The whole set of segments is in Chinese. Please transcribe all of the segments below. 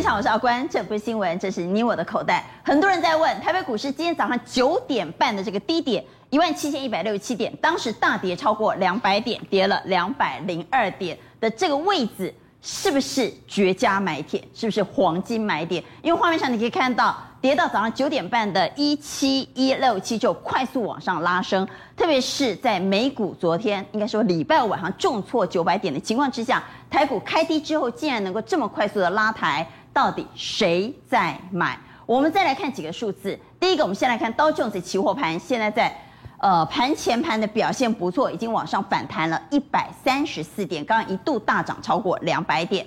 现场，我是阿关，这不是新闻，这是你我的口袋。很多人在问，台北股市今天早上九点半的这个低点一万七千一百六十七点，当时大跌超过两百点，跌了两百零二点的这个位置，是不是绝佳买点？是不是黄金买点？因为画面上你可以看到，跌到早上九点半的一七一六七就快速往上拉升，特别是在美股昨天应该说礼拜五晚上重挫九百点的情况之下，台股开低之后竟然能够这么快速的拉抬，到底谁在买？我们再来看几个数字，第一个我们先来看道琼斯期货盘，现在在。呃，盘前盘的表现不错，已经往上反弹了一百三十四点，刚刚一度大涨超过两百点。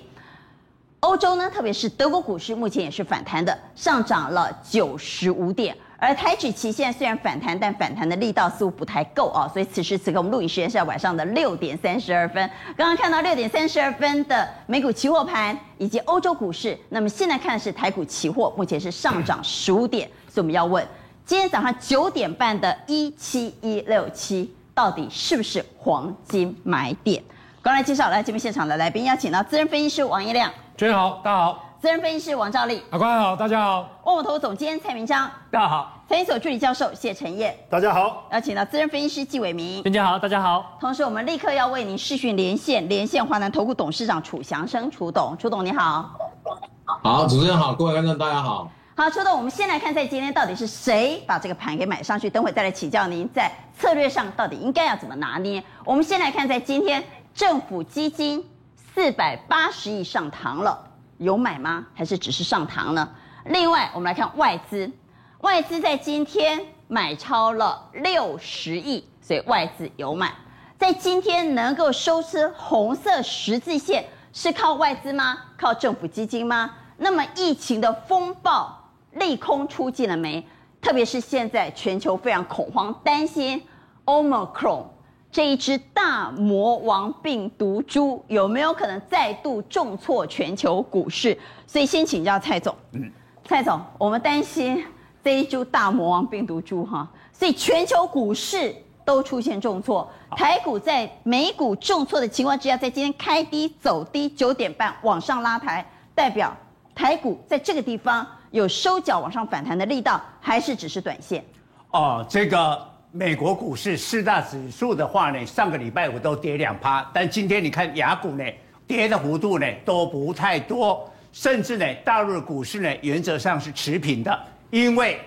欧洲呢，特别是德国股市，目前也是反弹的，上涨了九十五点。而台指期现虽然反弹，但反弹的力道似乎不太够啊，所以此时此刻我们录影时间是在晚上的六点三十二分。刚刚看到六点三十二分的美股期货盘以及欧洲股市，那么现在看的是台股期货，目前是上涨十五点，所以我们要问。今天早上九点半的一七一六七，到底是不是黄金买点？刚来介绍来节目现场的来宾，邀请到资深分析师王一亮，主持人好，大家好；资深分析师王兆立，阿关好，大家好；万宝投总监蔡明章，大家好；财经所助理教授谢晨彦，大家好；邀请到资深分析师纪伟明，大家好，大家好。同时，我们立刻要为您视讯连线，连线华南投顾董事长楚祥生，楚董，楚董你好。好，主持人好，各位观众大家好。好，楚董，我们先来看，在今天到底是谁把这个盘给买上去？等会再来请教您，在策略上到底应该要怎么拿捏？我们先来看，在今天政府基金四百八十亿上堂了，有买吗？还是只是上堂呢？另外，我们来看外资，外资在今天买超了六十亿，所以外资有买。在今天能够收吃红色十字线，是靠外资吗？靠政府基金吗？那么疫情的风暴。利空出尽了没？特别是现在全球非常恐慌，担心 Omicron 这一只大魔王病毒株有没有可能再度重挫全球股市？所以先请教蔡总。嗯，蔡总，我们担心这一株大魔王病毒株哈，所以全球股市都出现重挫。台股在美股重挫的情况之下，在今天开低走低，九点半往上拉抬，代表台股在这个地方。有收脚往上反弹的力道，还是只是短线？哦，这个美国股市四大指数的话呢，上个礼拜五都跌两趴，但今天你看雅股呢，跌的幅度呢都不太多，甚至呢大陆股市呢原则上是持平的，因为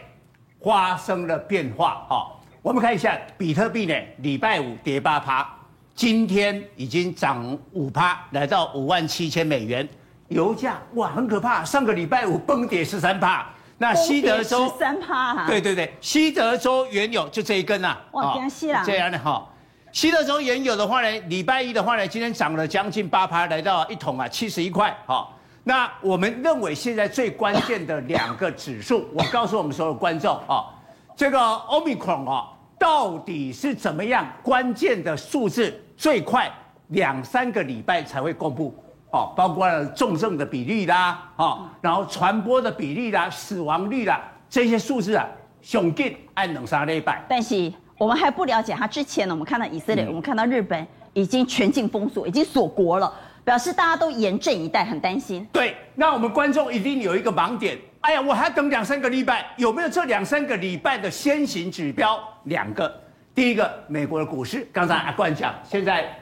发生了变化。哈、我们看一下比特币呢，礼拜五跌八趴，今天已经涨五趴，来到五万七千美元。油价哇，很可怕，上个礼拜五崩跌十三趴，那西德州十三趴，对对对，西德州原油就这一根呐、啊，哇，这样细了，这样的哈，西德州原油的话呢，礼拜一的话呢，今天涨了将近八趴，来到一桶啊七十一块，哈，那我们认为现在最关键的两个指数，我告诉我们所有观众啊，这个 Omicron 啊，到底是怎么样？关键的数字最快两三个礼拜才会公布。哦，包括了重症的比例啦，哦，然后传播的比例啦，死亡率啦，这些数字啊，雄劲按两三礼拜。但是我们还不了解它之前呢，我们看到以色列，嗯、我们看到日本已经全境封锁，已经锁国了，表示大家都严阵以待，很担心。对，那我们观众一定有一个盲点，哎呀，我还等两三个礼拜，有没有这两三个礼拜的先行指标？两个，第一个，美国的股市，刚才阿冠讲，现在。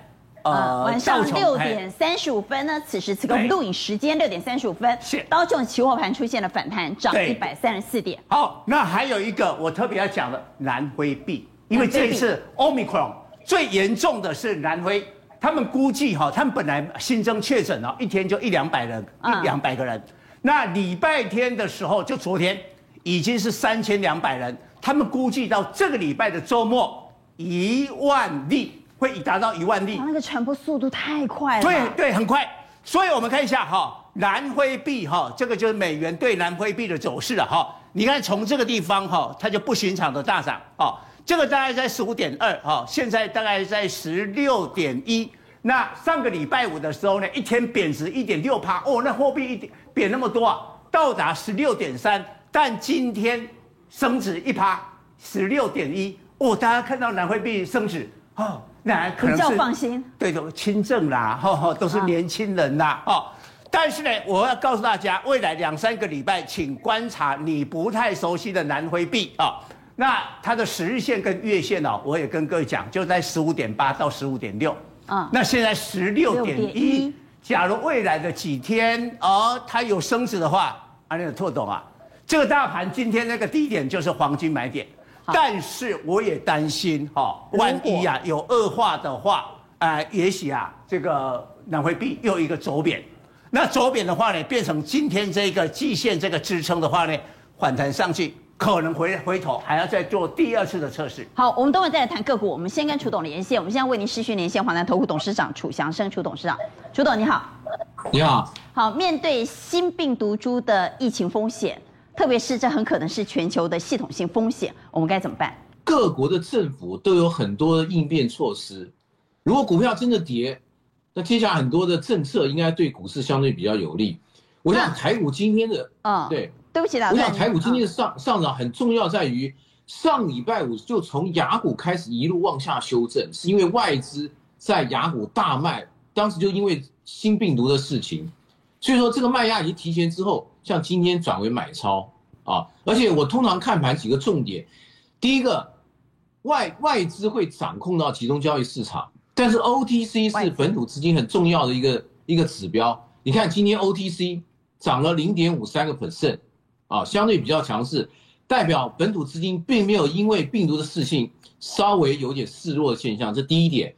呃，晚上六点三十五分呢，此时此刻我们录影时间六点三十五分，道琼期货盘出现了反弹，涨一百三十四点。好，那还有一个我特别要讲的南非币，因为这一次 Omicron 最严重的是南非，他们估计哈，他们本来新增确诊哦，一天就一两百人，一两百个人，那礼拜天的时候就昨天已经是三千两百人，他们估计到这个礼拜的周末一万例。会达到一万例，那个传播速度太快了。对对，很快。所以我们看一下哈，南非币哈，这个就是美元对南非币的走势了哈。你看从这个地方哈，它就不寻常的大涨哦。这个大概在十五点二哈，现在大概在十六点一。那上个礼拜五的时候呢，一天贬值一点六趴哦，那货币一点贬那么多啊，到达十六点三。但今天升值一趴，十六点一哦，大家看到南非币升值哦。那可能是比较放心，对的，轻症啦，哈哈，都是 年轻人啦，哦，但是呢，我要告诉大家，未来两三个礼拜，请观察你不太熟悉的南非币啊。那它的十日线跟月线哦，我也跟各位讲，就在十五点八到十五点六。啊，那现在十六点一。假如未来的几天，哦，它有升值的话，啊，那个拓董啊，这个大盘今天那个低点就是黄金买点。但是我也担心哈、哦，万一啊有恶化的话，呃，也许啊这个南非币又一个走贬，那走贬的话呢，变成今天这个季线这个支撑的话呢，反弹上去可能回回头还要再做第二次的测试。好，我们等会再来谈个股，我们先跟楚董连线，我们现在为您视讯连线华南投顾董事长楚祥生楚董事长，楚董你好，你好，好，面对新病毒株的疫情风险。特别是这很可能是全球的系统性风险，我们该怎么办？各国的政府都有很多的应变措施。如果股票真的跌，那接下来很多的政策应该对股市相对比较有利。我想台股今天的，嗯，对，对不起啦，我想台股今天的上上涨很重要在于上礼拜五就从雅股开始一路往下修正，是因为外资在雅股大卖，当时就因为新病毒的事情，所以说这个卖压已经提前之后。像今天转为买超啊，而且我通常看盘几个重点，第一个，外外资会掌控到集中交易市场，但是 OTC 是本土资金很重要的一个一个指标。你看今天 OTC 涨了零点五三个 percent，啊，相对比较强势，代表本土资金并没有因为病毒的事情稍微有点示弱的现象，这第一点。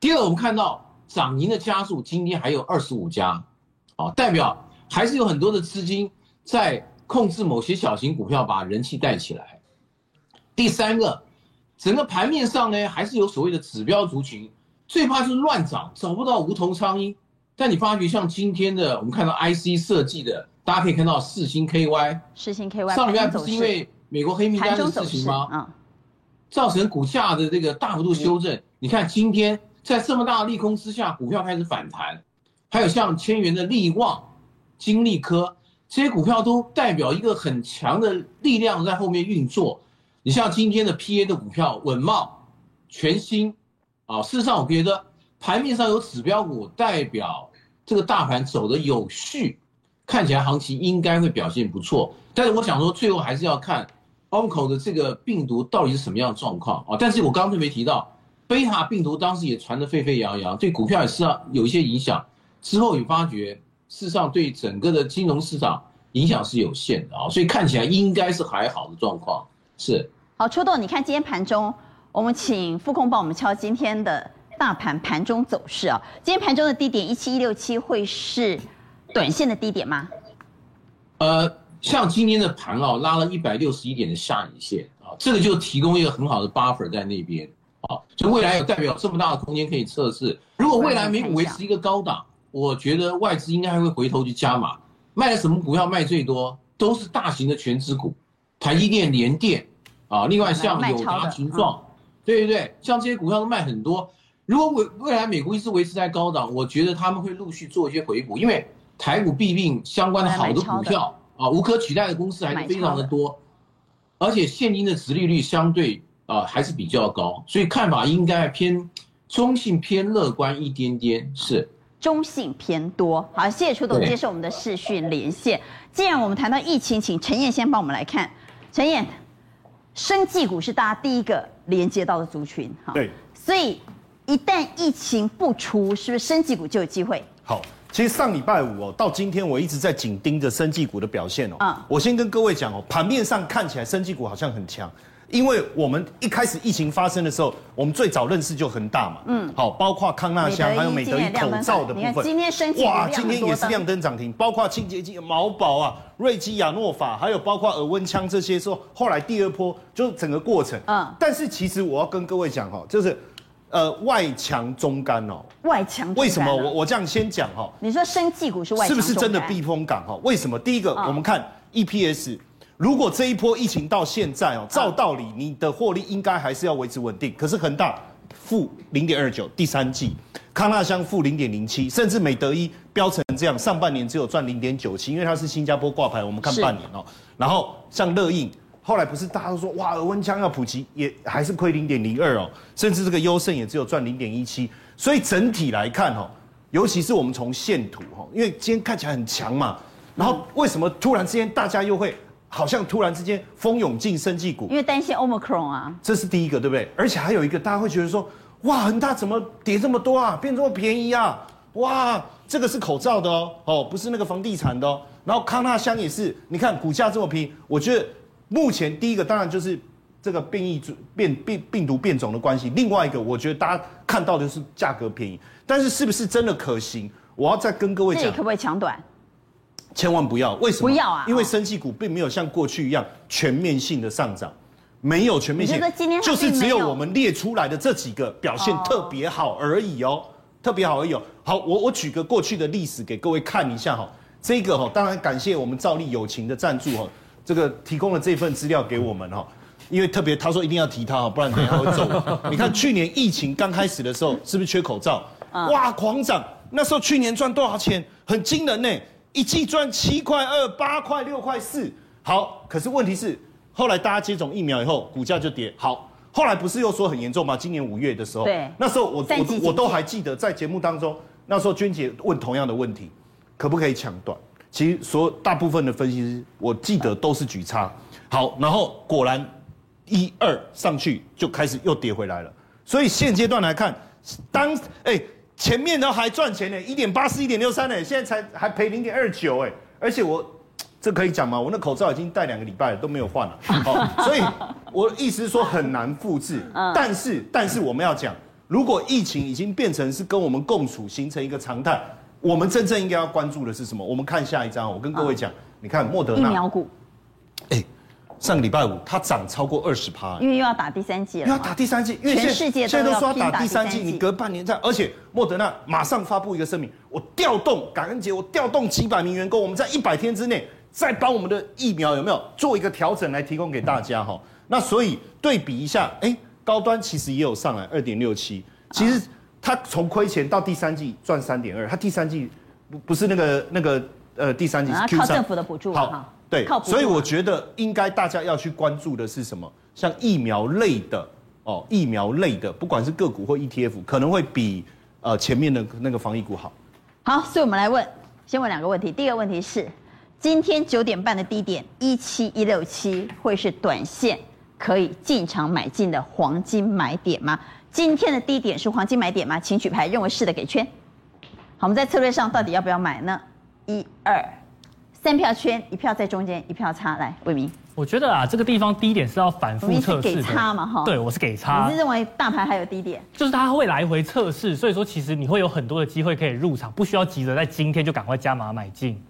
第二，我们看到涨停的家数今天还有二十五家，啊，代表。还是有很多的资金在控制某些小型股票，把人气带起来。第三个，整个盘面上呢，还是有所谓的指标族群，最怕是乱涨，找不到无头苍蝇。但你发觉像今天的，我们看到 IC 设计的，大家可以看到四星 KY，四星 KY 上礼拜不是因为美国黑名单的事情吗？嗯，造成股价的这个大幅度修正。你看今天在这么大的利空之下，股票开始反弹，还有像千元的力旺。金利科这些股票都代表一个很强的力量在后面运作。你像今天的 PA 的股票稳茂、全新，啊，事实上我觉得盘面上有指标股代表这个大盘走得有序，看起来行情应该会表现不错。但是我想说，最后还是要看 Omicron 的这个病毒到底是什么样的状况啊。但是我刚刚特别提到，贝塔病毒当时也传得沸沸扬扬，对股票也是要有一些影响。之后你发觉。事实上，对整个的金融市场影响是有限的啊，所以看起来应该是还好的状况。是。好，楚董，你看今天盘中，我们请副控帮我们敲今天的大盘盘中走势啊。今天盘中的低点一七一六七会是短线的低点吗？呃，像今天的盘啊，拉了一百六十一点的下影线啊，这个就提供一个很好的 buffer 在那边啊，所以未来有代表这么大的空间可以测试。如果未来美股维持一个高档。我觉得外资应该还会回头去加码，卖了什么股票卖最多？都是大型的全值股，台积电、联电啊，另外像友达、群创，对对对，像这些股票都卖很多。如果未未来美国一直维持在高档，我觉得他们会陆续做一些回补，因为台股弊病相关的好的股票啊，无可取代的公司还是非常的多，而且现金的殖利率相对啊还是比较高，所以看法应该偏中性偏乐观一点点，是。中性偏多，好，谢谢楚董接受我们的视讯连线。既然我们谈到疫情，请陈燕先帮我们来看。陈燕，生技股是大家第一个连接到的族群，哈，对，所以一旦疫情不出，是不是生技股就有机会？好，其实上礼拜五哦，到今天我一直在紧盯着生技股的表现哦。嗯，我先跟各位讲哦，盘面上看起来生技股好像很强。因为我们一开始疫情发生的时候，我们最早认识就恒大嘛，嗯，好，包括康那香，还有美德一口罩的部分，今天升哇，今天也是亮灯涨停，包括清洁剂毛宝啊、瑞基亚诺法，还有包括耳温枪这些，说后来第二波就是整个过程，嗯，但是其实我要跟各位讲哈，就是，呃，外强中干哦，外强，为什么？我我这样先讲哈？你说生技股是外强，是不是真的避风港哈？为什么？第一个，我们看 EPS。如果这一波疫情到现在哦，照道理你的获利应该还是要维持稳定。可是恒大负零点二九，第三季，康纳香负零点零七，甚至美德一飙成这样，上半年只有赚零点九七，因为它是新加坡挂牌，我们看半年哦。然后像乐印，后来不是大家都说哇，耳温枪要普及，也还是亏零点零二哦，甚至这个优胜也只有赚零点一七。所以整体来看哦，尤其是我们从线图哈，因为今天看起来很强嘛，然后为什么突然之间大家又会好像突然之间蜂拥进生技股？因为担心 Omicron 啊，这是第一个，对不对？而且还有一个，大家会觉得说，哇，恒大怎么跌这么多啊，变这么便宜啊？哇，这个是口罩的哦，哦，不是那个房地产的哦。然后康纳香也是，你看股价这么便宜，我觉得目前第一个当然就是。这个变异变变病毒变种的关系，另外一个我觉得大家看到的是价格便宜，但是是不是真的可行？我要再跟各位讲，这可不可以抢短？千万不要，为什么？不要啊！因为生技股并没有像过去一样全面性的上涨，没有全面性，就是只有我们列出来的这几个表现特别好而已哦，特别好而已哦。好，我我举个过去的历史给各位看一下哈，这个哈，当然感谢我们兆利友情的赞助哈，这个提供了这份资料给我们哈。因为特别，他说一定要提他，不然等下会揍。你看去年疫情刚开始的时候，是不是缺口罩？哇，狂涨！那时候去年赚多少钱？很惊人呢，一季赚七块二、八块六块四。好，可是问题是，后来大家接种疫苗以后，股价就跌。好，后来不是又说很严重吗？今年五月的时候，对，那时候我我我都还记得，在节目当中，那时候娟姐问同样的问题，可不可以抢短？其实所大部分的分析师，我记得都是举差。好，然后果然。一二上去就开始又跌回来了，所以现阶段来看，当哎、欸、前面都还赚钱呢，一点八四、一点六三呢，现在才还赔零点二九哎，而且我这可以讲吗？我那口罩已经戴两个礼拜了都没有换了，好，所以我的意思是说很难复制，但是但是我们要讲，如果疫情已经变成是跟我们共处，形成一个常态，我们真正应该要关注的是什么？我们看下一张，我跟各位讲，你看莫德纳疫苗股，哎。上个礼拜五，它涨超过二十趴，因为又要打第三季了。又要打第三季，因为全世界现在都说要打打第三季，你隔半年再，而且莫德纳马上发布一个声明，我调动感恩节，我调动几百名员工，我们在一百天之内再帮我们的疫苗有没有做一个调整来提供给大家哈。那所以对比一下，哎，高端其实也有上来二点六七，其实它从亏钱到第三季赚三点二，它第三季不不是那个那个呃第三季是 Q3，靠政府的补助好。对，所以我觉得应该大家要去关注的是什么？像疫苗类的哦，疫苗类的，不管是个股或 ETF，可能会比呃前面的那个防疫股好。好，所以我们来问，先问两个问题。第一个问题是，今天九点半的低点一七一六七会是短线可以进场买进的黄金买点吗？今天的低点是黄金买点吗？请举牌，认为是的给圈。好，我们在策略上到底要不要买呢？一二。三票圈，一票在中间，一票差。来，魏明，我觉得啊，这个地方低点是要反复测试的。给差嘛，哈。对，我是给差。你是认为大盘还有低点？就是它会来回测试，所以说其实你会有很多的机会可以入场，不需要急着在今天就赶快加码买进。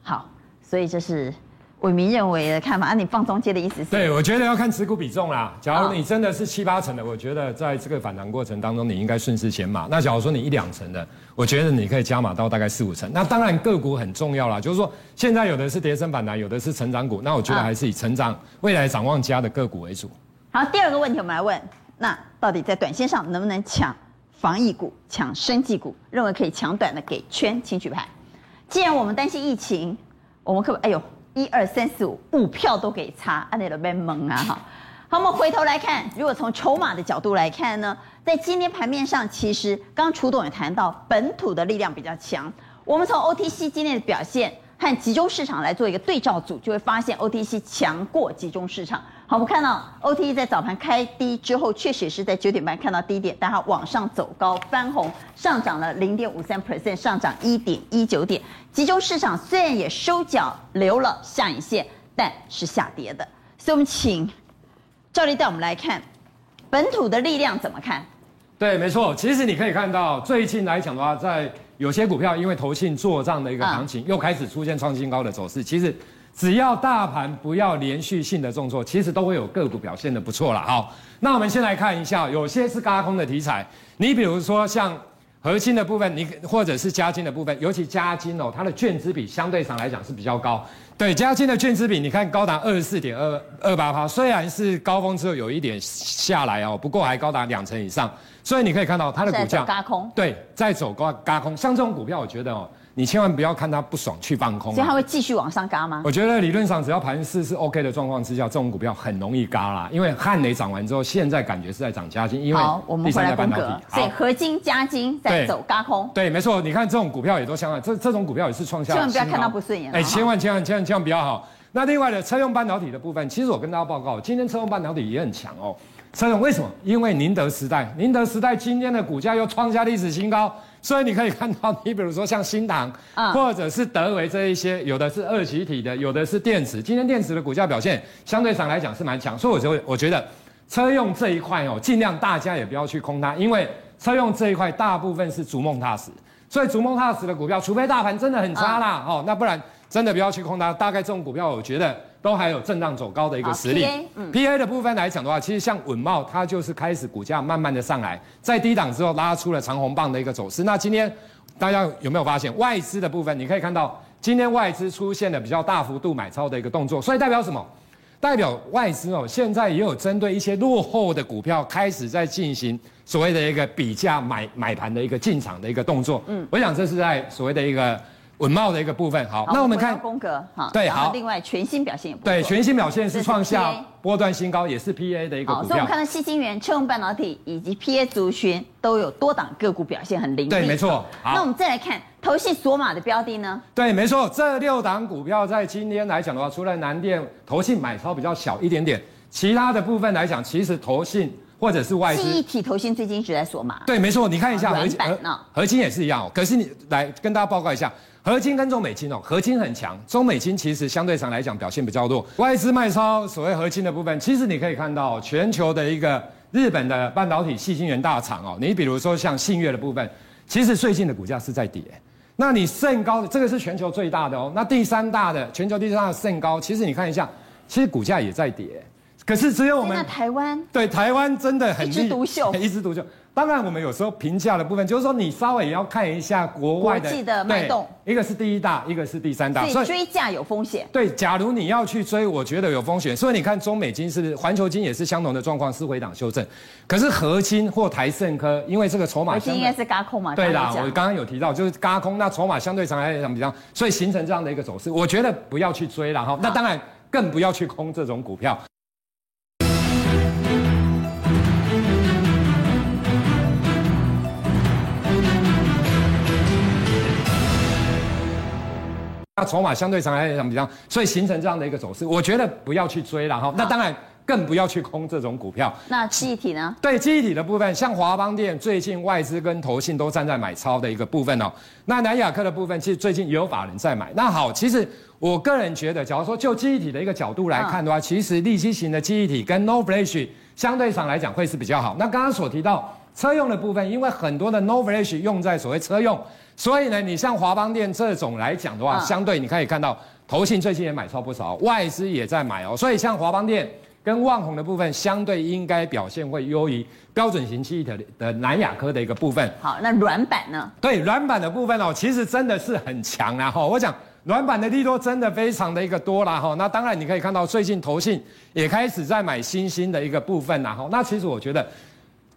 好，所以这是。伟民认为的看法，按、啊、你放中间的意思是？对，我觉得要看持股比重啦。假如你真的是七八成的，我觉得在这个反弹过程当中，你应该顺势减码。那假如说你一两成的，我觉得你可以加码到大概四五成。那当然个股很重要啦，就是说现在有的是跌升反弹，有的是成长股，那我觉得还是以成长未来展望佳的个股为主。好，第二个问题我们来问，那到底在短线上能不能抢防疫股、抢生技股？认为可以抢短的给圈，请举牌。既然我们担心疫情，我们可不，哎呦。一二三四五五票都给差，按那个被蒙啊哈。好，我们回头来看，如果从筹码的角度来看呢，在今天盘面上，其实刚刚楚董也谈到，本土的力量比较强。我们从 OTC 今天的表现和集中市场来做一个对照组，就会发现 OTC 强过集中市场。好，我们看到 OTE 在早盘开低之后，确实是在九点半看到低点，但它往上走高翻红，上涨了零点五三 percent，上涨一点一九点。集中市场虽然也收脚留了下影线，但是下跌的。所以我们请赵丽带我们来看本土的力量怎么看？对，没错，其实你可以看到最近来讲的话，在有些股票因为投信做账的一个行情，又开始出现创新高的走势，其实。只要大盘不要连续性的重挫，其实都会有个股表现的不错了。好，那我们先来看一下，有些是高空的题材。你比如说像核心的部分，你或者是加金的部分，尤其加金哦，它的券资比相对上来讲是比较高。对，加金的券资比，你看高达二十四点二二八趴，虽然是高峰之后有一点下来哦，不过还高达两成以上。所以你可以看到它的股价轧空。对，在走高高空。像这种股票，我觉得哦。你千万不要看它不爽去放空、啊。所以它会继续往上嘎吗？我觉得理论上只要盘势是 OK 的状况之下，这种股票很容易嘎啦。因为汉磊涨完之后，现在感觉是在涨加金，因为好，我们回来分隔。所以合金、加金在走嘎空。对，没错。你看这种股票也都相当，这这种股票也是创下。千万不要看它不顺眼。哎，千万千万千万千万不要好。那另外的车用半导体的部分，其实我跟大家报告，今天车用半导体也很强哦。车用为什么？因为宁德时代，宁德时代今天的股价又创下历史新高，所以你可以看到，你比如说像新唐，或者是德维这一些，有的是二极体的，有的是电池。今天电池的股价表现相对上来讲是蛮强，所以我就我觉得车用这一块哦，尽量大家也不要去空它，因为车用这一块大部分是逐梦踏实，所以逐梦踏实的股票，除非大盘真的很差啦，哦，那不然真的不要去空它。大概这种股票，我觉得。都还有震荡走高的一个实力。PA，嗯，PA 的部分来讲的话，其实像稳懋，它就是开始股价慢慢的上来，在低档之后拉出了长红棒的一个走势。那今天大家有没有发现外资的部分？你可以看到今天外资出现了比较大幅度买超的一个动作，所以代表什么？代表外资哦，现在也有针对一些落后的股票开始在进行所谓的一个比价买买盘的一个进场的一个动作。嗯，我想这是在所谓的一个。稳懋的一个部分，好，好那我们看宫格，好，对，好，另外全新表现也不，对，全新表现是创下波段新高，也是 PA 的一个股票。所以我们看到矽晶圆、车用半导体以及 PA 族群都有多档个股表现很凌厉。对，没错。好，那我们再来看投信锁码的标的呢？对，没错，这六档股票在今天来讲的话，除了南电投信买超比较小一点点，其他的部分来讲，其实投信或者是外资。记忆体投信最近一直在锁码。对，没错，你看一下合金，合金也是一样哦。可是你来跟大家报告一下。合金跟中美金哦，合金很强，中美金其实相对上来讲表现比较弱。外资卖超所谓合金的部分，其实你可以看到全球的一个日本的半导体细晶圆大厂哦，你比如说像信越的部分，其实最近的股价是在跌。那你盛高的这个是全球最大的哦，那第三大的全球第三大的盛高，其实你看一下，其实股价也在跌。可是只有我们台湾对台湾真的很一枝独秀，一枝独秀。当然，我们有时候评价的部分，就是说你稍微也要看一下国外的，国际的脉动，一个是第一大，一个是第三大，所以追价有风险。对，假如你要去追，我觉得有风险。所以你看，中美金是环球金也是相同的状况，是回档修正。可是合金或台盛科，因为这个筹码，合金应该是嘎空嘛？对啦，我刚刚有提到，就是嘎空，那筹码相对上来讲比较，所以形成这样的一个走势，我觉得不要去追了哈。那当然更不要去空这种股票。筹码相对上来讲比较，所以形成这样的一个走势，我觉得不要去追了哈。那当然更不要去空这种股票。那记忆体呢？对，记忆体的部分，像华邦电最近外资跟投信都站在买超的一个部分哦。那南亚科的部分，其实最近也有法人在买。那好，其实我个人觉得，假如说就记忆体的一个角度来看的话，其实利基型的记忆体跟 NOR Flash 相对上来讲会是比较好。那刚刚所提到车用的部分，因为很多的 NOR Flash 用在所谓车用。所以呢，你像华邦电这种来讲的话，相对你可以看到，投信最近也买超不少，外资也在买哦。所以像华邦电跟万宏的部分，相对应该表现会优于标准型记忆体的南亚科的一个部分。好，那软板呢？对，软板的部分哦，其实真的是很强啊！哈，我讲软板的利多真的非常的一个多啦哈。那当然你可以看到，最近投信也开始在买新兴的一个部分啦哈。那其实我觉得。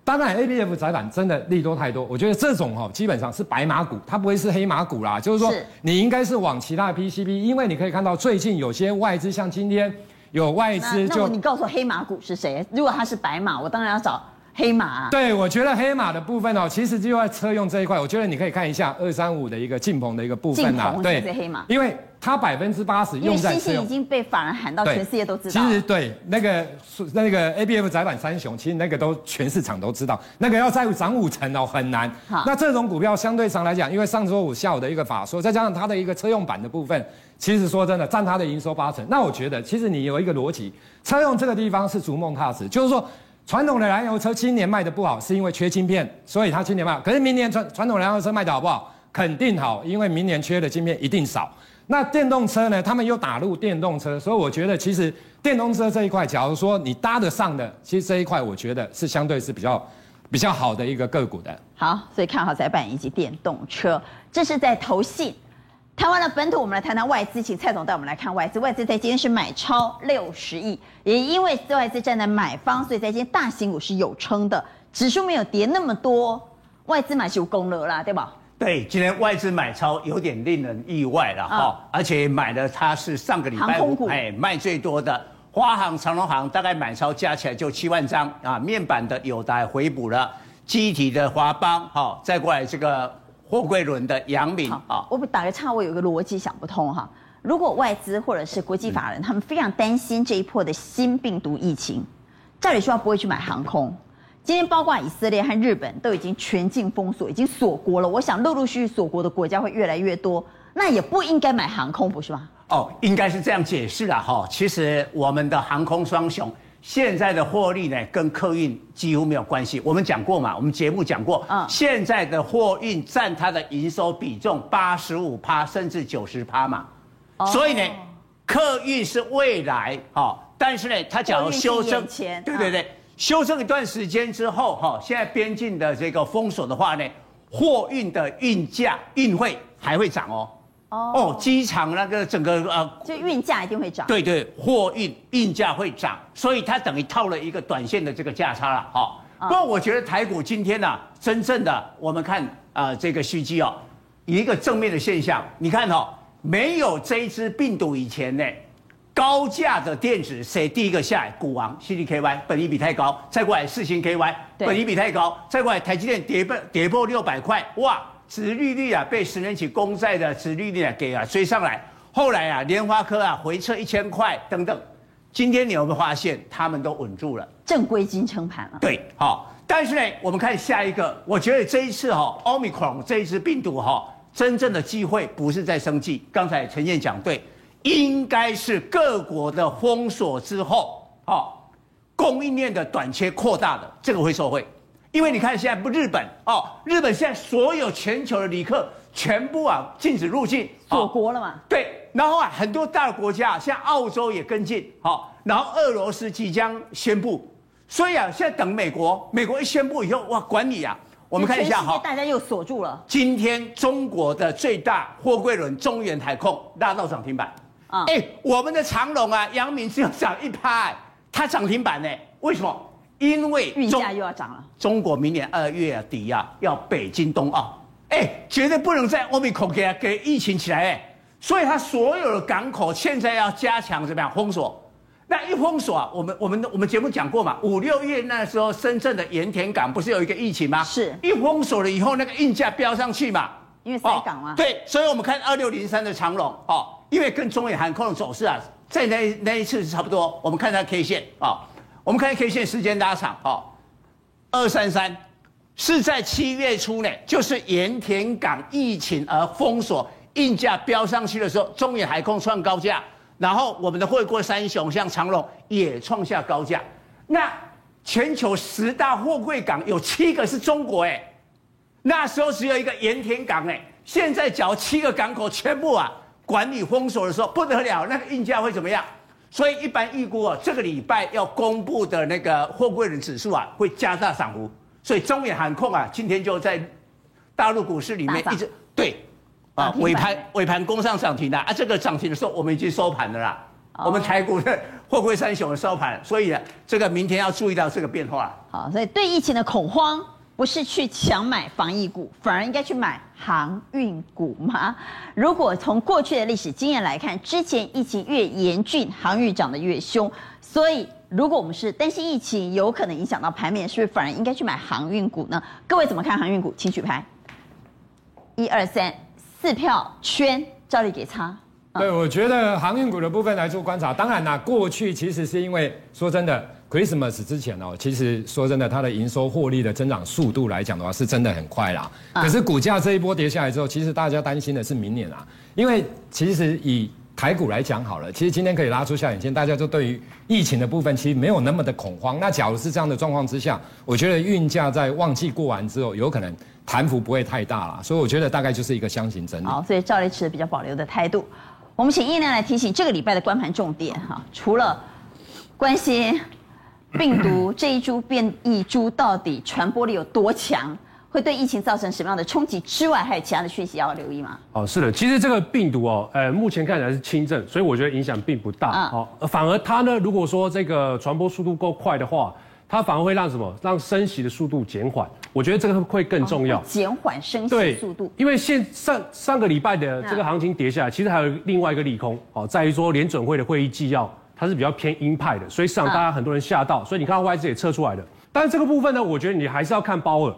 当然，A B F 窄板真的利多太多，我觉得这种哈基本上是白马股，它不会是黑马股啦。就是说，你应该是往其他的 P C B，因为你可以看到最近有些外资，像今天有外资就。那你告诉我黑马股是谁？如果它是白马，我当然要找黑马啊。对，我觉得黑马的部分哦，其实就在车用这一块，我觉得你可以看一下二三五的一个晋鹏的一个部分呐。对，黑马，因为。它百分之八十用在车用，已经被法人喊到全世界都知道。其实对那个那个 A B F 载板三雄，其实那个都全市场都知道，那个要再涨五成哦很难。好，那这种股票相对上来讲，因为上周五下午的一个法说，再加上它的一个车用版的部分，其实说真的占它的营收八成。那我觉得其实你有一个逻辑，车用这个地方是逐梦踏实，就是说传统的燃油车今年卖的不好，是因为缺晶片，所以它今年卖。可是明年传传统燃油车卖的好不好？肯定好，因为明年缺的晶片一定少。那电动车呢？他们又打入电动车，所以我觉得其实电动车这一块，假如说你搭得上的，其实这一块我觉得是相对是比较比较好的一个个股的。好，所以看好载板以及电动车，这是在投信。台湾的本土，我们来谈谈外资，请蔡总带我们来看外资。外资在今天是买超六十亿，也因为外资站在买方，所以在今天大型股是有撑的，指数没有跌那么多，外资买是有功劳啦，对吧？对，今天外资买超有点令人意外了哈，而且买的它是上个礼拜五哎卖最多的，花行、长隆行大概买超加起来就七万张啊，面板的友达回补了，记忆体的华邦好，再过来这个货柜轮的阳明啊，我打个岔，我有个逻辑想不通哈，如果外资或者是国际法人、嗯、他们非常担心这一波的新病毒疫情，照理说不会去买航空。今天包括以色列和日本都已经全境封锁，已经锁国了。我想陆陆续续锁国的国家会越来越多，那也不应该买航空，不是吗？哦，应该是这样解释了。哈。其实我们的航空双雄现在的获利呢，跟客运几乎没有关系。我们讲过嘛，我们节目讲过，嗯，现在的货运占它的营收比重八十五趴，甚至九十趴嘛。哦，所以呢，客运是未来，哈，但是呢，它假如修正，对对对。修正一段时间之后，哈，现在边境的这个封锁的话呢，货运的运价运费还会涨哦。哦哦，机场那个整个呃，就运价一定会涨。对对，货运运价会涨，所以它等于套了一个短线的这个价差了。哈，不过我觉得台股今天呢、啊，真正的我们看啊、呃，这个虚机哦，一个正面的现象，你看哦，没有这一支病毒以前呢。高价的电子谁第一个下来？股王 CDKY 本益比太高，再过来四星 KY 本益比太高，再过来台积电跌破跌破六百块，哇，殖利率啊被十年期公债的殖利率啊给啊追上来，后来啊莲花科啊回撤一千块等等，今天你有没有发现他们都稳住了？正规金撑盘了。对，好，但是呢，我们看下一个，我觉得这一次哈，Omicron 这一支病毒哈，真正的机会不是在生计，刚才陈燕讲对。应该是各国的封锁之后，哦，供应链的短缺扩大的，这个会受惠，因为你看现在不日本哦，日本现在所有全球的旅客全部啊禁止入境，锁国了嘛？对，然后啊很多大的国家像澳洲也跟进，好，然后俄罗斯即将宣布，所以啊现在等美国，美国一宣布以后，哇，管你啊，我们看一下哈，大家又锁住了。今天中国的最大货柜轮中远海控拉到涨停板啊。哎、欸，我们的长荣啊，阳明只有涨一趴，它涨停板呢？为什么？因为运价又要涨了。中国明年二月底啊，要北京冬奥，哎、欸，绝对不能再欧米孔给给疫情起来哎，所以它所有的港口现在要加强怎么样封锁？那一封锁啊，我们我们我们节目讲过嘛，五六月那时候深圳的盐田港不是有一个疫情吗？是，一封锁了以后，那个运价飙上去嘛，因为塞港嘛、哦。对，所以我们看二六零三的长龙哦。因为跟中远航空的走势啊，在那那一次是差不多。我们看它 K 线啊，我们看 K 线时间拉长啊，二三三是在七月初呢，就是盐田港疫情而封锁，运价飙上去的时候，中远海空创高价，然后我们的货柜三雄像长隆也创下高价。那全球十大货柜港有七个是中国哎，那时候只有一个盐田港哎，现在缴七个港口全部啊。管理封锁的时候不得了，那个运价会怎么样？所以一般预估啊，这个礼拜要公布的那个货柜的指数啊，会加大涨幅。所以中远航空啊，今天就在大陆股市里面一直对啊，尾盘尾盘攻上涨停的啊，这个涨停的时候我们已经收盘了啦。哦、我们台股的货柜三雄的收盘，所以啊，这个明天要注意到这个变化。好，所以对疫情的恐慌。不是去抢买防疫股，反而应该去买航运股吗？如果从过去的历史经验来看，之前疫情越严峻，航运涨得越凶。所以，如果我们是担心疫情有可能影响到盘面，是不是反而应该去买航运股呢？各位怎么看航运股？请举牌。一二三四票圈，照例给叉。对，我觉得航运股的部分来做观察。当然啦，过去其实是因为说真的。Christmas 之前哦，其实说真的，它的营收获利的增长速度来讲的话，是真的很快啦。可是股价这一波跌下来之后，其实大家担心的是明年啊，因为其实以台股来讲好了，其实今天可以拉出下影线，大家就对于疫情的部分其实没有那么的恐慌。那假如是这样的状况之下，我觉得运价在旺季过完之后，有可能弹幅不会太大了。所以我觉得大概就是一个箱型整理。好，所以赵雷持比较保留的态度。我们请叶亮来提醒这个礼拜的观盘重点哈，除了关心。病毒这一株变异株到底传播力有多强？会对疫情造成什么样的冲击之外，还有其他的讯息要留意吗？哦，是的，其实这个病毒哦，呃，目前看起来是轻症，所以我觉得影响并不大。好、嗯，反而它呢，如果说这个传播速度够快的话，它反而会让什么？让升息的速度减缓。我觉得这个会更重要，减缓升息速度。因为现上上个礼拜的这个行情跌下来，其实还有另外一个利空哦，在于说联准会的会议纪要它是比较偏鹰派的，所以市场大家很多人吓到，所以你看到外资也撤出来的。但是这个部分呢，我觉得你还是要看鲍尔，